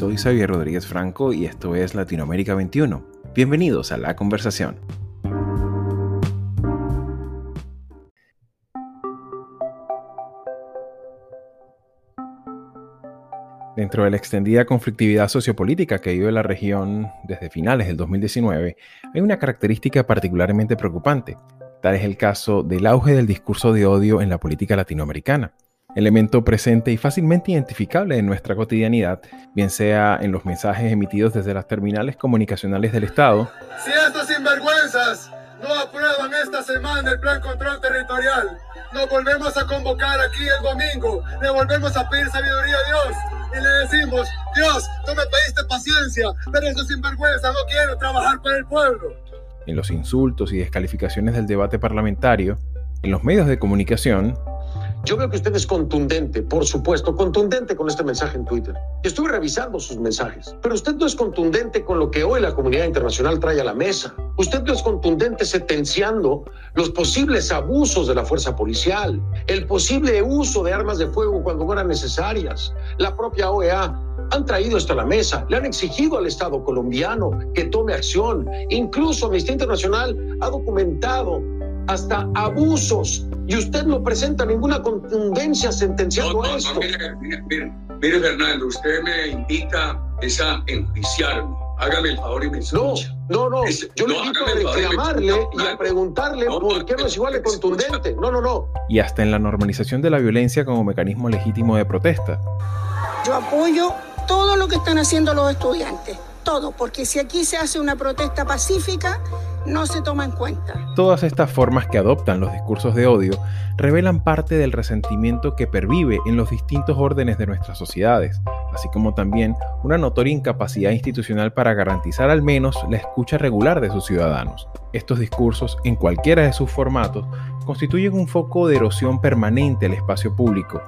soy Xavier Rodríguez Franco y esto es Latinoamérica 21. Bienvenidos a la conversación. Dentro de la extendida conflictividad sociopolítica que vive la región desde finales del 2019, hay una característica particularmente preocupante. Tal es el caso del auge del discurso de odio en la política latinoamericana elemento presente y fácilmente identificable en nuestra cotidianidad, bien sea en los mensajes emitidos desde las terminales comunicacionales del Estado. Si estos sinvergüenzas no aprueban esta semana el plan control territorial, nos volvemos a convocar aquí el domingo, le volvemos a pedir sabiduría a Dios y le decimos, Dios, tú me pediste paciencia, pero estos sinvergüenzas no quieren trabajar para el pueblo. En los insultos y descalificaciones del debate parlamentario, en los medios de comunicación, yo veo que usted es contundente, por supuesto, contundente con este mensaje en Twitter. Estuve revisando sus mensajes, pero usted no es contundente con lo que hoy la comunidad internacional trae a la mesa. Usted no es contundente sentenciando los posibles abusos de la fuerza policial, el posible uso de armas de fuego cuando no eran necesarias. La propia OEA han traído esto a la mesa, le han exigido al Estado colombiano que tome acción. Incluso Amnistía Internacional ha documentado hasta abusos y usted no presenta ninguna contundencia sentenciando esto. mire, mire, Fernando, usted me invita a enjuiciarme. Hágame el favor y me escucha. No, no, no. Yo le invito a reclamarle y a preguntarle por qué no es igual de contundente. No, no, no. Y hasta en la normalización de la violencia como mecanismo legítimo de protesta. Yo apoyo todo lo que están haciendo los estudiantes. Todo, porque si aquí se hace una protesta pacífica, no se toma en cuenta. Todas estas formas que adoptan los discursos de odio revelan parte del resentimiento que pervive en los distintos órdenes de nuestras sociedades, así como también una notoria incapacidad institucional para garantizar al menos la escucha regular de sus ciudadanos. Estos discursos, en cualquiera de sus formatos, constituyen un foco de erosión permanente al espacio público,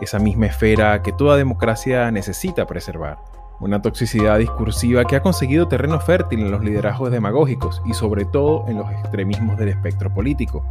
esa misma esfera que toda democracia necesita preservar una toxicidad discursiva que ha conseguido terreno fértil en los liderazgos demagógicos y sobre todo en los extremismos del espectro político,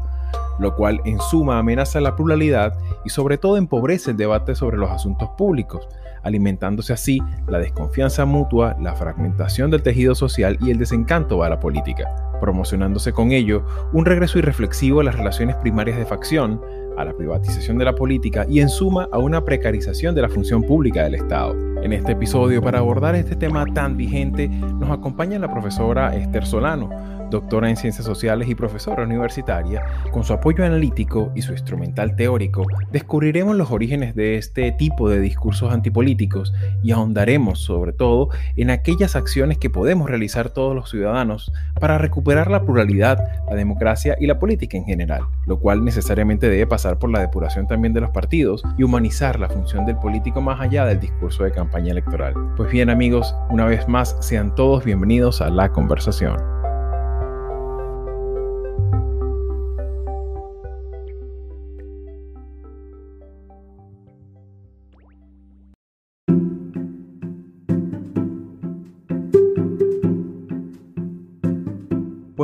lo cual en suma amenaza la pluralidad y sobre todo empobrece el debate sobre los asuntos públicos, alimentándose así la desconfianza mutua, la fragmentación del tejido social y el desencanto a la política, promocionándose con ello un regreso irreflexivo a las relaciones primarias de facción, a la privatización de la política y en suma a una precarización de la función pública del Estado. En este episodio, para abordar este tema tan vigente, nos acompaña la profesora Esther Solano, doctora en Ciencias Sociales y profesora universitaria, con su apoyo analítico y su instrumental teórico, descubriremos los orígenes de este tipo de discursos antipolíticos y ahondaremos sobre todo en aquellas acciones que podemos realizar todos los ciudadanos para recuperar la pluralidad, la democracia y la política en general, lo cual necesariamente debe pasar por la depuración también de los partidos y humanizar la función del político más allá del discurso de campaña electoral. Pues bien amigos, una vez más sean todos bienvenidos a la conversación.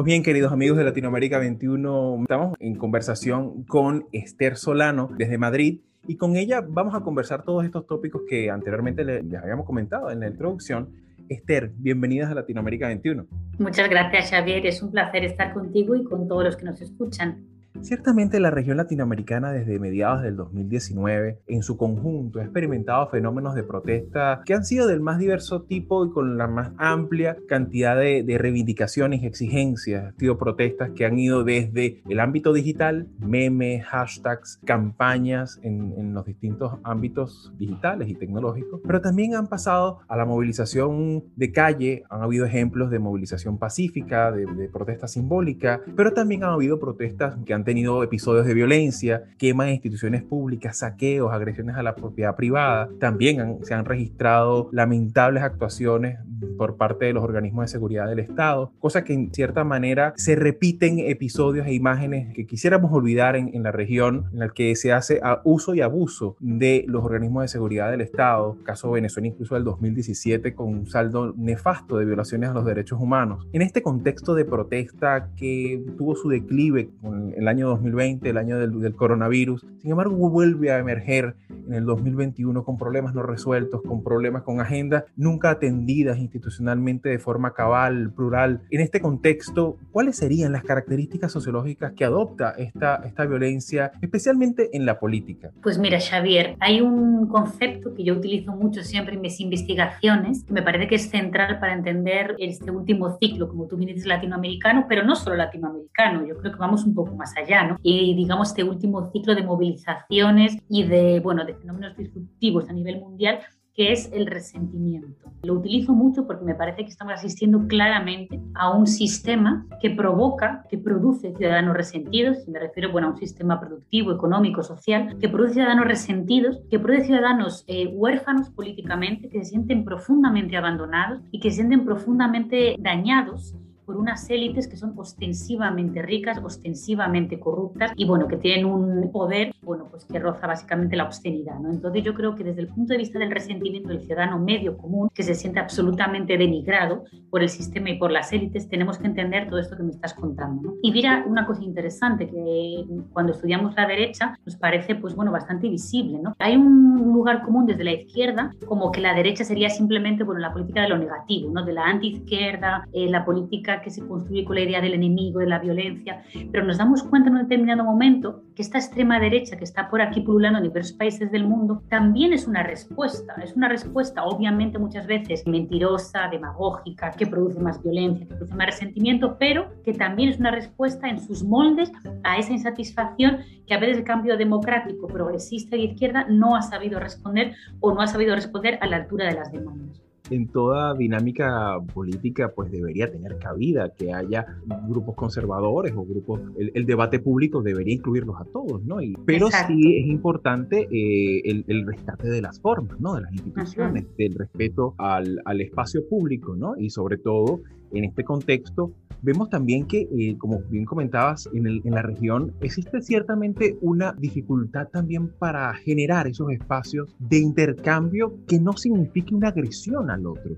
Pues bien, queridos amigos de Latinoamérica 21, estamos en conversación con Esther Solano desde Madrid y con ella vamos a conversar todos estos tópicos que anteriormente les, habíamos comentado en la introducción. Esther, bienvenidas a Latinoamérica 21. Muchas gracias, Xavier. Es un placer estar contigo y con todos los que nos escuchan. Ciertamente la región latinoamericana desde mediados del 2019 en su conjunto ha experimentado fenómenos de protesta que han sido del más diverso tipo y con la más amplia cantidad de, reivindicaciones y exigencias. Han sido protestas que han ido desde el ámbito digital, memes, hashtags, campañas en, en los distintos ámbitos digitales y tecnológicos, pero también han pasado a la movilización de calle, han habido ejemplos de movilización pacífica, de, de protesta simbólica, pero también han habido protestas que han tenido episodios de violencia, quema de instituciones públicas, saqueos, agresiones a la propiedad privada. También se han registrado lamentables actuaciones por parte de los organismos de seguridad del Estado, cosa que en cierta manera se repiten episodios e imágenes que quisiéramos olvidar en, en la región en la que se hace uso y abuso de los organismos de seguridad del Estado, caso Venezuela incluso del 2017 con un saldo nefasto de violaciones a los derechos humanos. En este contexto de protesta que tuvo su declive en el año 2020, el año del, del coronavirus, sin embargo vuelve a emerger en el 2021 con problemas no resueltos, con problemas con agendas nunca atendidas institucionalmente de forma cabal, plural. En este contexto, ¿cuáles serían las características sociológicas que adopta esta, esta violencia, especialmente en la política? Pues mira, Xavier, hay un concepto que yo utilizo mucho siempre en mis investigaciones, que me parece que es central para entender este último ciclo, como tú dices, latinoamericano, pero no solo latinoamericano, yo creo que vamos un poco más allá, Y digamos este último ciclo de movilizaciones y de, bueno, de fenómenos disruptivos a nivel mundial que es el resentimiento. Lo utilizo mucho porque me parece que estamos asistiendo claramente a un sistema que provoca, que produce ciudadanos resentidos, y me refiero bueno, a un sistema productivo, económico, social, que produce ciudadanos resentidos, que produce ciudadanos eh, huérfanos políticamente, que se sienten profundamente abandonados y que se sienten profundamente dañados por unas élites que son ostensivamente ricas, ostensivamente corruptas y bueno, que tienen un poder, bueno, pues que roza básicamente la obscenidad, ¿no? Entonces yo creo que desde el punto de vista del resentimiento del ciudadano medio común, que se siente absolutamente denigrado por el sistema y por las élites, tenemos que entender todo esto que me estás contando, ¿no? Y mira una cosa interesante que cuando estudiamos la derecha nos parece, pues bueno, bastante visible, ¿no? Hay un lugar común desde la izquierda como que la derecha sería simplemente, bueno, la política de lo negativo, ¿no? De la antiizquierda, eh, la política que se construye con la idea del enemigo, de la violencia, pero nos damos cuenta en un determinado momento que esta extrema derecha que está por aquí pululando en diversos países del mundo también es una respuesta, es una respuesta obviamente muchas veces mentirosa, demagógica, que produce más violencia, que produce más resentimiento, pero que también es una respuesta en sus moldes a esa insatisfacción que a veces el cambio democrático, progresista y izquierda no ha sabido responder o no ha sabido responder a la altura de las demandas en toda dinámica política pues debería tener cabida, que haya grupos conservadores o grupos, el, debate público debería incluirlos a todos, ¿no? Y, pero sí es importante eh, el, rescate de las formas, ¿no? De las instituciones, del respeto al, al espacio público, ¿no? Y sobre todo en este contexto, vemos también que, eh, como bien comentabas, en, el, en, la región existe ciertamente una dificultad también para generar esos espacios de intercambio que no signifique una agresión al otro.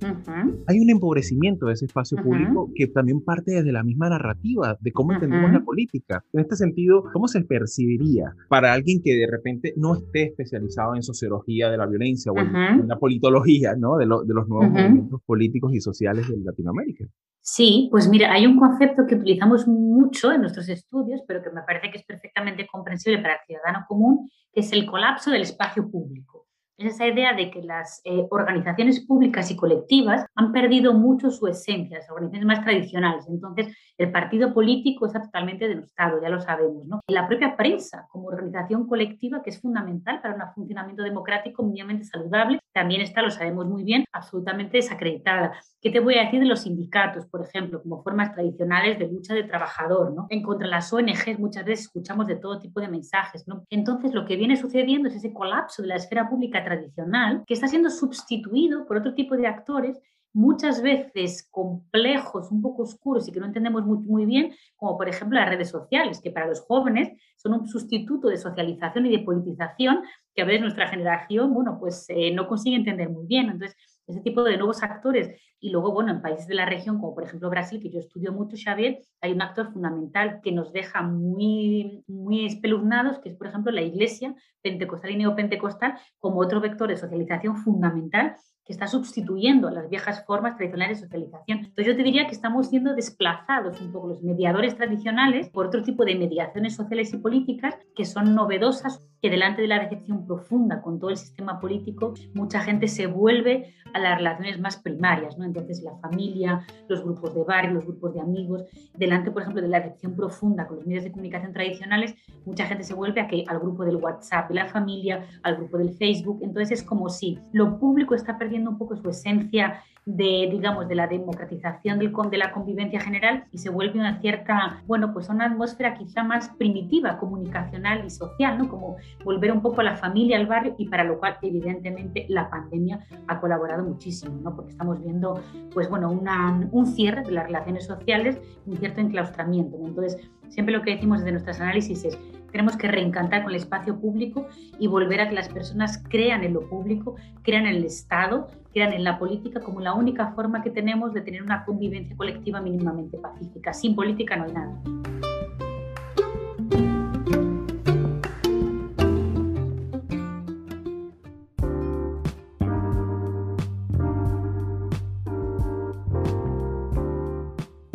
Hay un empobrecimiento de ese espacio público que también parte desde la misma narrativa de cómo entendemos la política. En este sentido, ¿cómo se percibiría para alguien que de repente no esté especializado en sociología de la violencia o en, la politología ¿no? de, de los nuevos movimientos políticos y sociales de Latinoamérica? Sí, pues mira, hay un concepto que utilizamos mucho en nuestros estudios, pero que me parece que es perfectamente comprensible para el ciudadano común, que es el colapso del espacio público es esa idea de que las eh, organizaciones públicas y colectivas han perdido mucho su esencia, las organizaciones más tradicionales. Entonces, el partido político está totalmente denostado, ya lo sabemos. ¿no? la propia prensa, como organización colectiva, que es fundamental para un funcionamiento democrático mínimamente saludable, también está, lo sabemos muy bien, absolutamente desacreditada. ¿Qué te voy a decir de los sindicatos, por ejemplo, como formas tradicionales de lucha de trabajador? ¿no? En contra de las ONGs muchas veces escuchamos de todo tipo de mensajes. Entonces, lo que viene sucediendo es ese colapso de la esfera pública tradicional que está siendo sustituido por otro tipo de actores muchas veces complejos, un poco oscuros y que no entendemos muy, bien, como por ejemplo las redes sociales, que para los jóvenes son un sustituto de socialización y de politización que a veces nuestra generación, bueno, pues eh, no consigue entender muy bien. Entonces, ese tipo de nuevos actores. Y luego, bueno, en países de la región, como por ejemplo Brasil, que yo estudio mucho, Xavier, hay un actor fundamental que nos deja muy, muy espeluznados, que es, por ejemplo, la iglesia pentecostal y neopentecostal, como otro vector de socialización fundamental que está sustituyendo las viejas formas tradicionales de socialización. Entonces yo te diría que estamos siendo desplazados un poco los mediadores tradicionales por otro tipo de mediaciones sociales y políticas que son novedosas, que delante de la decepción profunda con todo el sistema político, mucha gente se vuelve a las relaciones más primarias, ¿no? Entonces la familia, los grupos de barrio, los grupos de amigos, delante, por ejemplo, de la decepción profunda con los medios de comunicación tradicionales, mucha gente se vuelve a que, al grupo del WhatsApp de la familia, al grupo del Facebook, entonces es como si lo público está perdiendo un poco su esencia de, digamos, de la democratización del, de la convivencia general y se vuelve una cierta, bueno, pues una atmósfera quizá más primitiva, comunicacional y social, ¿no? Como volver un poco a la familia, al barrio y para lo cual, evidentemente, la pandemia ha colaborado muchísimo, ¿no? Porque estamos viendo, pues bueno, un cierre de las relaciones sociales, un cierto enclaustramiento, Entonces, siempre lo que decimos desde nuestros análisis es, tenemos que reencantar con el espacio público y volver a que las personas crean en lo público, crean en el Estado, crean en la política como la única forma que tenemos de tener una convivencia colectiva mínimamente pacífica. Sin política no hay nada.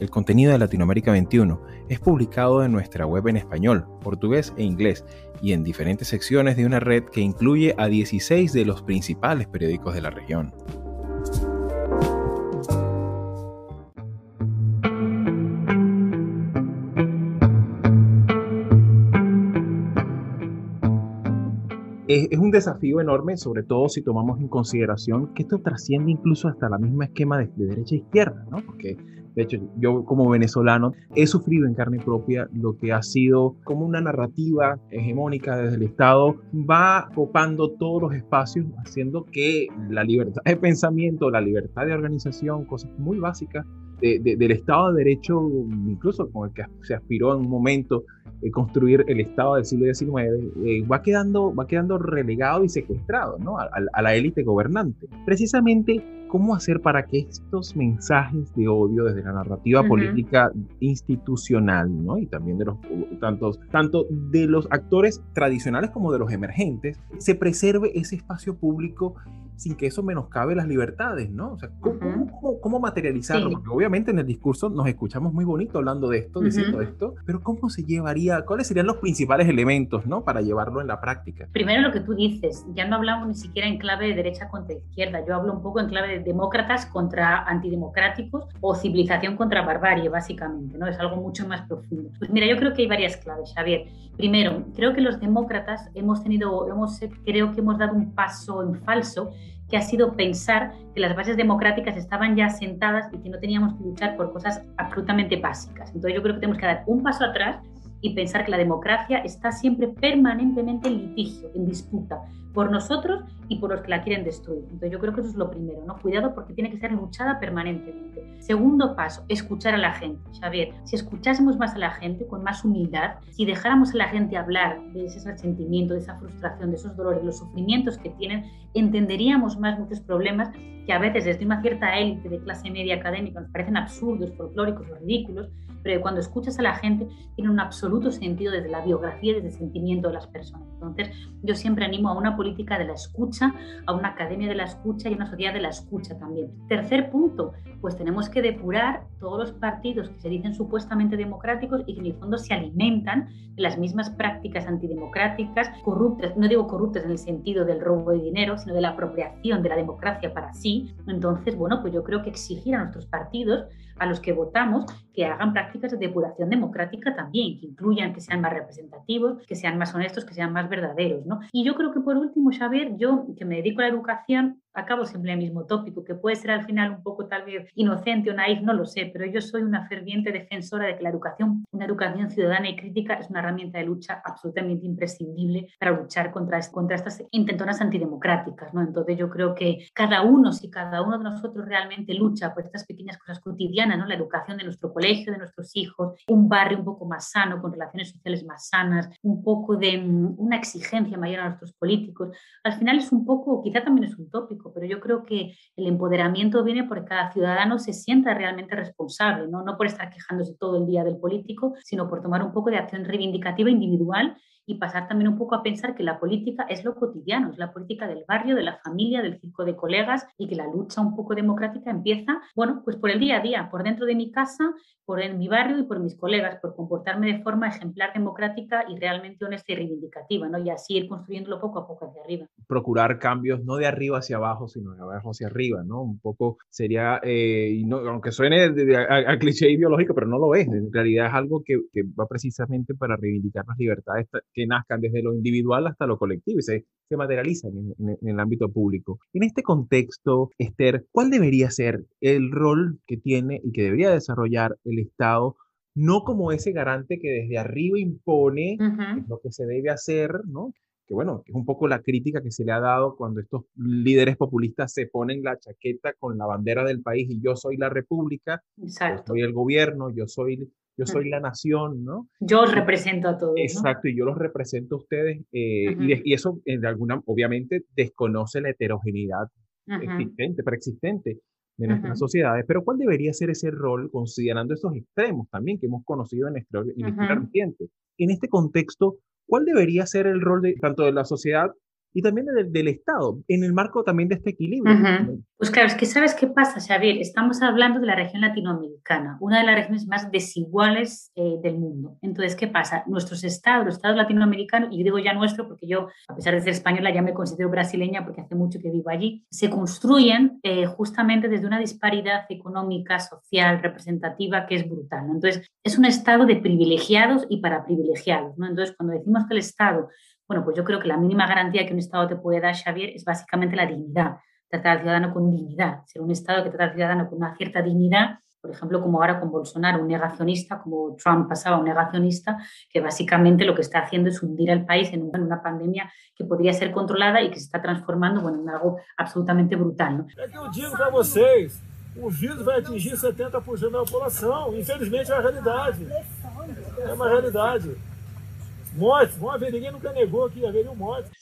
El contenido de Latinoamérica 21 es publicado en nuestra web en español, portugués e inglés y en diferentes secciones de una red que incluye a 16 de los principales periódicos de la región. es, un desafío enorme, sobre todo si tomamos en consideración que esto trasciende incluso hasta la misma esquema de, de derecha e izquierda, ¿no? Porque de hecho, yo como venezolano he sufrido en carne propia lo que ha sido como una narrativa hegemónica desde el Estado va copando todos los espacios, haciendo que la libertad de pensamiento, la libertad de organización, cosas muy básicas del Estado de Derecho, incluso con el que se aspiró en un momento eh, construir el Estado del siglo XIX, eh, va, quedando, va quedando relegado y secuestrado ¿no? a, a la élite gobernante. Precisamente ¿Cómo hacer para que estos mensajes de odio desde la narrativa política institucional, ¿no? y también de los tantos, tanto de los actores tradicionales como de los emergentes, se preserve ese espacio público sin que eso menoscabe las libertades, ¿no? O sea, ¿cómo, cómo, materializarlo? Porque obviamente en el discurso nos escuchamos muy bonito hablando de esto, diciendo esto, pero ¿cómo se llevaría, cuáles serían los principales elementos, ¿no? Para llevarlo en la práctica. Primero lo que tú dices, ya no hablamos ni siquiera en clave de derecha contra izquierda, yo hablo un poco en clave de demócratas contra antidemocráticos o civilización contra barbarie, básicamente, ¿no? Es algo mucho más profundo. Pues mira, yo creo que hay varias claves, Javier. Primero, creo que los demócratas hemos tenido, hemos, creo que hemos dado un paso en falso que ha sido pensar que las bases democráticas estaban ya sentadas y que no teníamos que luchar por cosas absolutamente básicas. Entonces yo creo que tenemos que dar un paso atrás y pensar que la democracia está siempre permanentemente en litigio, en disputa, por nosotros y por los que la quieren destruir. Entonces yo creo que eso es lo primero, ¿no? Cuidado porque tiene que ser luchada permanentemente. Segundo paso, escuchar a la gente. Xavier, si escuchásemos más a la gente con más humildad, si dejáramos a la gente hablar de ese sentimiento, de esa frustración, de esos dolores, los sufrimientos que tienen, entenderíamos más muchos problemas que a veces desde una cierta élite de clase media académica nos parecen absurdos, folclóricos ridículos, pero cuando escuchas a la gente tiene un absoluto sentido desde la biografía, desde el sentimiento de las personas. Entonces, yo siempre animo a una política de la escucha, a una academia de la escucha y una sociedad de la escucha también. Tercer punto, pues tenemos que depurar todos los partidos que se dicen supuestamente democráticos y que en el fondo se alimentan de las mismas prácticas antidemocráticas, corruptas, no digo corruptas en el sentido del robo de dinero, sino de la apropiación de la democracia para sí. Entonces, bueno, pues yo creo que exigir a nuestros partidos a los que votamos que hagan prácticas de depuración democrática también, que incluyan que sean más representativos, que sean más honestos, que sean más verdaderos. ¿no? Y yo creo que por último, Xavier, yo que me dedico a la educación, acabo siempre el mismo tópico, que puede ser al final un poco tal vez inocente o naif, no lo sé, pero yo soy una ferviente defensora de que la educación, una educación ciudadana y crítica es una herramienta de lucha absolutamente imprescindible para luchar contra, contra estas intentonas antidemocráticas, ¿no? Entonces yo creo que cada uno, si cada uno de nosotros realmente lucha por estas pequeñas cosas cotidianas, ¿no? La educación de nuestro colegio, de nuestros hijos, un barrio un poco más sano, con relaciones sociales más sanas, un poco de mm, una exigencia mayor a nuestros políticos, al final es un poco, quizá también es un tópico, pero yo creo que el empoderamiento viene porque cada ciudadano se sienta realmente responsable, ¿no? no por estar quejándose todo el día del político, sino por tomar un poco de acción reivindicativa individual y pasar también un poco a pensar que la política es lo cotidiano, es la política del barrio, de la familia, del circo de colegas y que la lucha un poco democrática empieza, bueno, pues por el día a día, por dentro de mi casa, por en mi barrio y por mis colegas, por comportarme de forma ejemplar democrática y realmente honesta y reivindicativa, ¿no? Y así ir construyéndolo poco a poco hacia arriba. Procurar cambios no de arriba hacia abajo, sino de abajo hacia arriba, ¿no? Un poco sería, eh, no, aunque suene a, cliché ideológico, pero no lo es, en realidad es algo que, que va precisamente para reivindicar las libertades nazcan desde lo individual hasta lo colectivo y se, se materializan en, el ámbito público. En este contexto, Esther, ¿cuál debería ser el rol que tiene y que debería desarrollar el Estado no como ese garante que desde arriba impone lo que se debe hacer, ¿no? Que bueno, es un poco la crítica que se le ha dado cuando estos líderes populistas se ponen la chaqueta con la bandera del país y yo soy la república, yo soy el gobierno, yo soy yo soy la nación, ¿no? Yo os represento a todos. Exacto, y yo los represento a ustedes, eh, y, eso, de alguna, obviamente, desconoce la heterogeneidad existente, preexistente de nuestras sociedades, pero ¿cuál debería ser ese rol considerando esos extremos también que hemos conocido en historia reciente? En este contexto, ¿cuál debería ser el rol de tanto de la sociedad y también del, Estado, en el marco también de este equilibrio. Pues claro, es que sabes qué pasa, Xavier, estamos hablando de la región latinoamericana, una de las regiones más desiguales eh, del mundo. Entonces, ¿qué pasa? Nuestros estados, los estados latinoamericanos, y digo ya nuestro porque yo, a pesar de ser española, ya me considero brasileña porque hace mucho que vivo allí, se construyen eh, justamente desde una disparidad económica, social, representativa que es brutal. Entonces, es un estado de privilegiados y para privilegiados. ¿no? Entonces, cuando decimos que el Estado bueno, pues yo creo que la mínima garantía que un Estado te puede dar, Xavier, es básicamente la dignidad. Tratar al ciudadano con dignidad. Ser un Estado que trata al ciudadano con una cierta dignidad, por ejemplo, como ahora con Bolsonaro, un negacionista, como Trump pasaba, un negacionista, que básicamente lo que está haciendo es hundir al país en una pandemia que podría ser controlada y que se está transformando bueno, en algo absolutamente brutal. ¿no? O vírus vai atingir 70% da população. Infelizmente é a realidade. É uma realidade.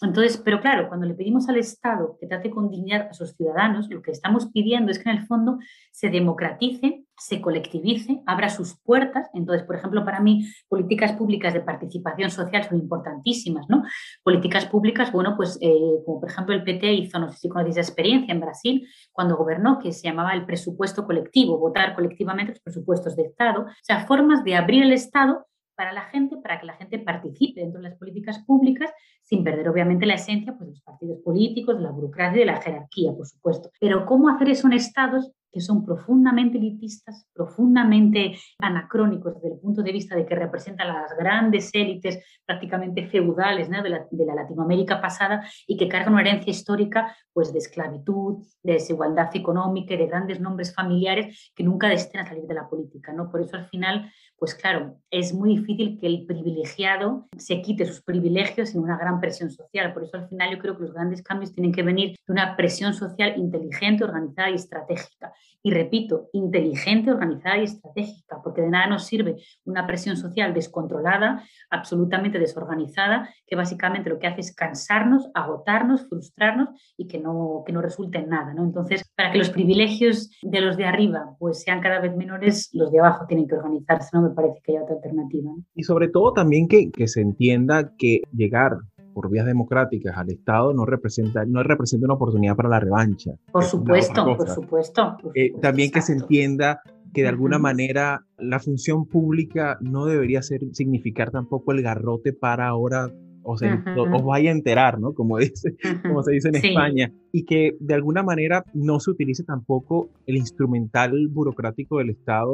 Entonces, pero claro, cuando le pedimos al Estado que trate con dignidad a sus ciudadanos, lo que estamos pidiendo es que en el fondo se democratice, se colectivice, abra sus puertas. Entonces, por ejemplo, para mí, políticas públicas de participación social son importantísimas, ¿no? Políticas públicas, bueno, pues eh, como por ejemplo el PT hizo, no sé si conocéis esa experiencia en Brasil, cuando gobernó, que se llamaba el presupuesto colectivo, votar colectivamente los presupuestos de Estado, o sea, formas de abrir el Estado para la gente, para que la gente participe dentro de las políticas públicas, sin perder obviamente la esencia pues, de los partidos políticos, de la burocracia y de la jerarquía, por supuesto. Pero ¿cómo hacer eso en estados que son profundamente elitistas, profundamente anacrónicos desde el punto de vista de que representan las grandes élites prácticamente feudales de, la, de, la, Latinoamérica pasada y que cargan una herencia histórica pues, de esclavitud, de desigualdad económica y de grandes nombres familiares que nunca desteen a salir de la política. ¿no? Por eso al final pues claro, es muy difícil que el privilegiado se quite sus privilegios sin una gran presión social. Por eso al final yo creo que los grandes cambios tienen que venir de una presión social inteligente, organizada y estratégica. Y repito, inteligente, organizada y estratégica, porque de nada nos sirve una presión social descontrolada, absolutamente desorganizada, que básicamente lo que hace es cansarnos, agotarnos, frustrarnos y que no, que no resulte en nada. ¿no? Entonces, para que los privilegios de los de arriba pues, sean cada vez menores, los de abajo tienen que organizarse. ¿no? me parece que hay otra alternativa. Y sobre todo también que, que se entienda que llegar por vías democráticas al Estado no representa, no representa una oportunidad para la revancha. Por supuesto, por supuesto, eh, también que se entienda que de alguna manera la función pública no debería ser, significar tampoco el garrote para ahora o sea, os vaya a enterar, ¿no? Como, dice, como se dice en España, y que de alguna manera no se utilice tampoco el instrumental burocrático del Estado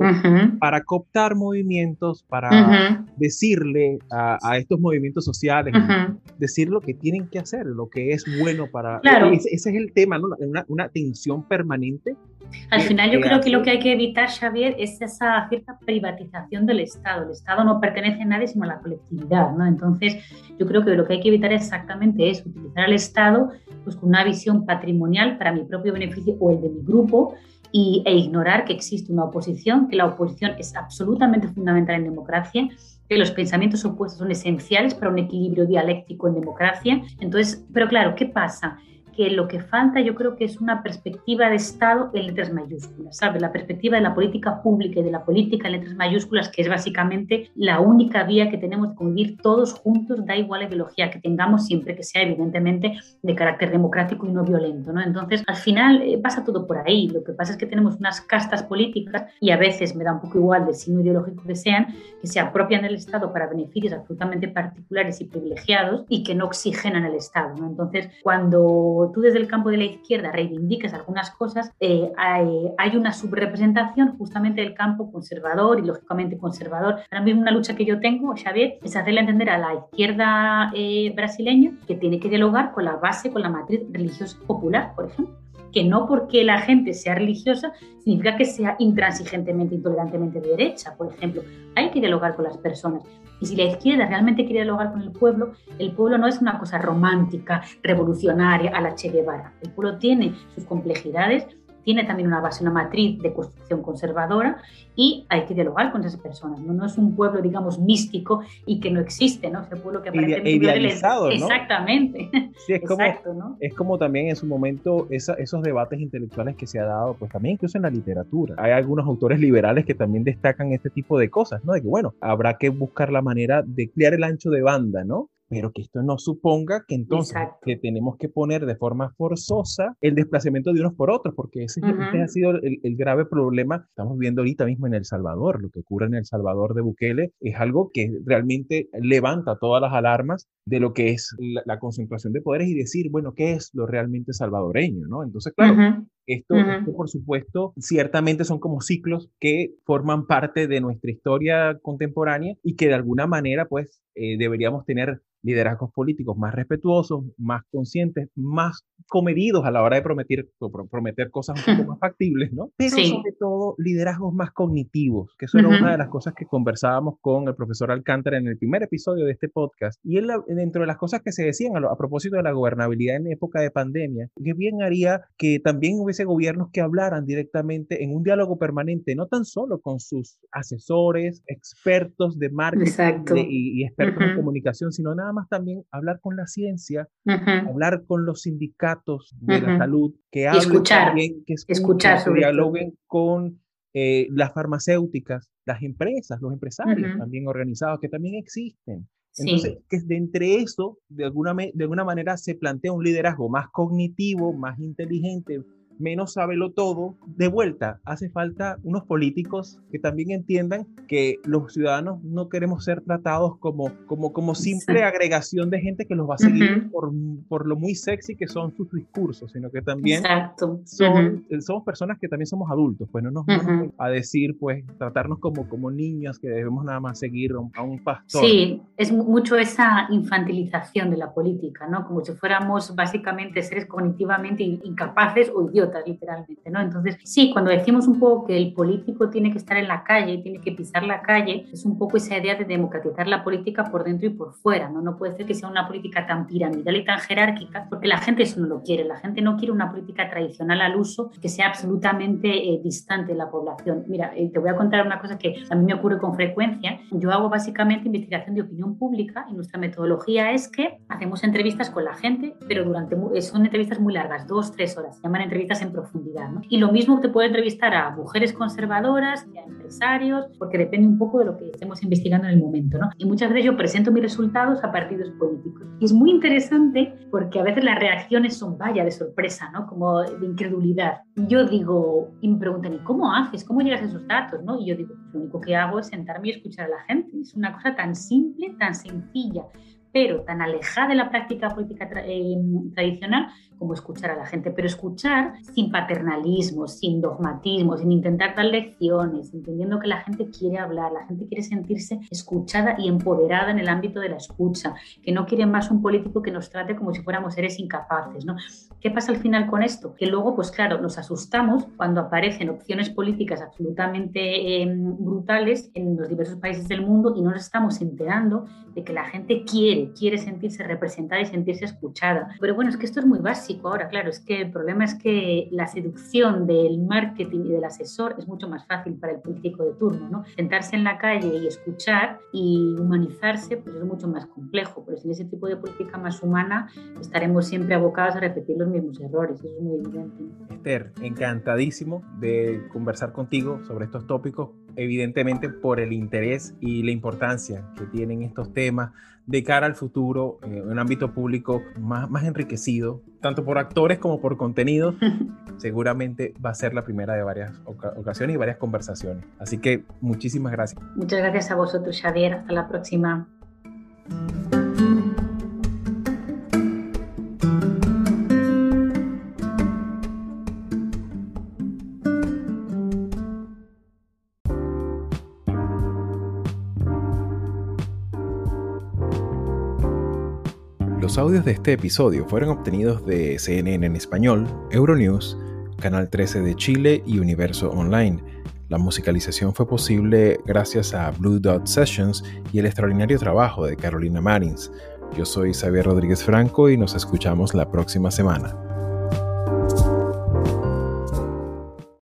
para cooptar movimientos, para decirle a, estos movimientos sociales, decir lo que tienen que hacer, lo que es bueno para... Claro. Ese, es el tema, ¿no? Una, una tensión permanente. Al final yo creo que lo que hay que evitar, Xavier, es esa cierta privatización del Estado. El Estado no pertenece a nadie sino a la colectividad, ¿no? Entonces yo creo que lo que hay que evitar exactamente es utilizar al Estado pues, con una visión patrimonial para mi propio beneficio o el de mi grupo y, e ignorar que existe una oposición, que la oposición es absolutamente fundamental en democracia, que los pensamientos opuestos son esenciales para un equilibrio dialéctico en democracia. Entonces, pero claro, ¿qué pasa? Que lo que falta yo creo que es una perspectiva de Estado en letras mayúsculas, ¿sabes? La perspectiva de la política pública y de la política en letras mayúsculas, que es básicamente la única vía que tenemos de convivir todos juntos, da igual la ideología que tengamos, siempre que sea evidentemente de carácter democrático y no violento, ¿no? Entonces, al final eh, pasa todo por ahí. Lo que pasa es que tenemos unas castas políticas y a veces me da un poco igual del signo ideológico que sean, que se apropian del Estado para beneficios absolutamente particulares y privilegiados y que no oxigenan el Estado, ¿no? Entonces, cuando tú desde el campo de la izquierda reivindicas algunas cosas, eh, hay, una subrepresentación justamente del campo conservador y lógicamente conservador. Ahora mismo una lucha que yo tengo, Xavier, es hacerle entender a la izquierda eh, brasileña que tiene que dialogar con la base, con la matriz religiosa popular, por ejemplo que no porque la gente sea religiosa significa que sea intransigentemente, intolerantemente de derecha, por ejemplo. Hay que dialogar con las personas. Y si la izquierda realmente quiere dialogar con el pueblo, el pueblo no es una cosa romántica, revolucionaria, a la Che Guevara. El pueblo tiene sus complejidades tiene también una base, una matriz de construcción conservadora y hay que dialogar con esas personas. No, no es un pueblo, digamos, místico y que no existe, ¿no? Ese pueblo que aparentemente... Idealizado, ¿no? Exactamente. Sí, es como, es como también en su momento esos debates intelectuales que se ha dado, pues también incluso en la literatura. Hay algunos autores liberales que también destacan este tipo de cosas, ¿no? De que, bueno, habrá que buscar la manera de crear el ancho de banda, ¿no? Pero que esto no suponga que entonces que tenemos que poner de forma forzosa el desplazamiento de unos por otros, porque ese, ha sido el, grave problema. Estamos viendo ahorita mismo en El Salvador, lo que ocurre en El Salvador de Bukele es algo que realmente levanta todas las alarmas de lo que es la, concentración de poderes y decir, bueno, ¿qué es lo realmente salvadoreño? ¿no? Entonces, claro, esto, esto, por supuesto, ciertamente son como ciclos que forman parte de nuestra historia contemporánea y que de alguna manera, pues, eh, deberíamos tener liderazgos políticos más respetuosos, más conscientes, más comedidos a la hora de prometer, prometer cosas un poco más factibles, ¿no? Pero sobre todo liderazgos más cognitivos, que eso era una de las cosas que conversábamos con el profesor Alcántara en el primer episodio de este podcast. Y él, dentro de las cosas que se decían a, a propósito de la gobernabilidad en época de pandemia, que bien haría que también hubiese gobiernos que hablaran directamente en un diálogo permanente, no tan solo con sus asesores, expertos de marketing y, expertos en comunicación, sino nada más también hablar con la ciencia, hablar con los sindicatos de la salud, que hablen escuchar, también, que escuchar, que dialoguen con eh, las farmacéuticas, las empresas, los empresarios también organizados, que también existen. Entonces, que de entre eso, de alguna, de alguna manera se plantea un liderazgo más cognitivo, más inteligente, menos sábelo todo. De vuelta, hace falta unos políticos que también entiendan que los ciudadanos no queremos ser tratados como, como, como simple agregación de gente que los va a seguir por, por, lo muy sexy que son sus discursos, sino que también son, somos personas que también somos adultos, pues no nos vamos a decir, pues, tratarnos como, como niños que debemos nada más seguir a un pastor. Sí, es mucho esa infantilización de la política, ¿no? Como si fuéramos básicamente seres cognitivamente incapaces o idiotas literalmente, ¿no? Entonces, sí, cuando decimos un poco que el político tiene que estar en la calle, tiene que pisar la calle, es un poco esa idea de democratizar la política por dentro y por fuera, ¿no? No puede ser que sea una política tan piramidal y tan jerárquica, porque la gente eso no lo quiere, la gente no quiere una política tradicional al uso que sea absolutamente eh, distante de la población. Mira, eh, te voy a contar una cosa que a mí me ocurre con frecuencia. Yo hago básicamente investigación de opinión pública y nuestra metodología es que hacemos entrevistas con la gente, pero durante son entrevistas muy largas, dos, tres horas, se llaman entrevistas en profundidad. Y lo mismo te puede entrevistar a mujeres conservadoras, a empresarios, porque depende un poco de lo que estemos investigando en el momento. ¿no? Y muchas veces yo presento mis resultados a partidos políticos. Y es muy interesante porque a veces las reacciones son vaya de sorpresa, ¿no? como de incredulidad. Yo digo, y me preguntan, ¿y cómo haces? ¿Cómo llegas a esos datos? ¿no? Y yo digo, lo único que hago es sentarme y escuchar a la gente. Es una cosa tan simple, tan sencilla pero tan alejada de la práctica política eh, tradicional como escuchar a la gente, pero escuchar sin paternalismo, sin dogmatismo, sin intentar dar lecciones, entendiendo que la gente quiere hablar, la gente quiere sentirse escuchada y empoderada en el ámbito de la escucha, que no quiere más un político que nos trate como si fuéramos seres incapaces. ¿no? ¿Qué pasa al final con esto? Que luego, pues claro, nos asustamos cuando aparecen opciones políticas absolutamente em, brutales en los diversos países del mundo y no nos estamos enterando de que la gente quiere, quiere sentirse representada y sentirse escuchada. Pero bueno, es que esto es muy básico ahora, claro, es que el problema es que la seducción del marketing y del asesor es mucho más fácil para el político de turno, ¿no? Sentarse en la calle y escuchar y humanizarse, pues es mucho más complejo, pero sin ese tipo de política más humana estaremos siempre abocados a repetir los mismos errores, eso es muy evidente. Esther, encantadísimo de conversar contigo sobre estos tópicos, evidentemente por el interés y la importancia que tienen estos temas de cara al futuro en un ámbito público más, más enriquecido, tanto por actores como por contenido, seguramente va a ser la primera de varias ocasiones y varias conversaciones. Así que muchísimas gracias. Muchas gracias a vosotros, Xavier. Hasta la próxima. Audios de este episodio fueron obtenidos de CNN en español, Euronews, Canal 13 de Chile y Universo Online. La musicalización fue posible gracias a Blue Dot Sessions y el extraordinario trabajo de Carolina Marins. Yo soy Xavier Rodríguez Franco y nos escuchamos la próxima semana.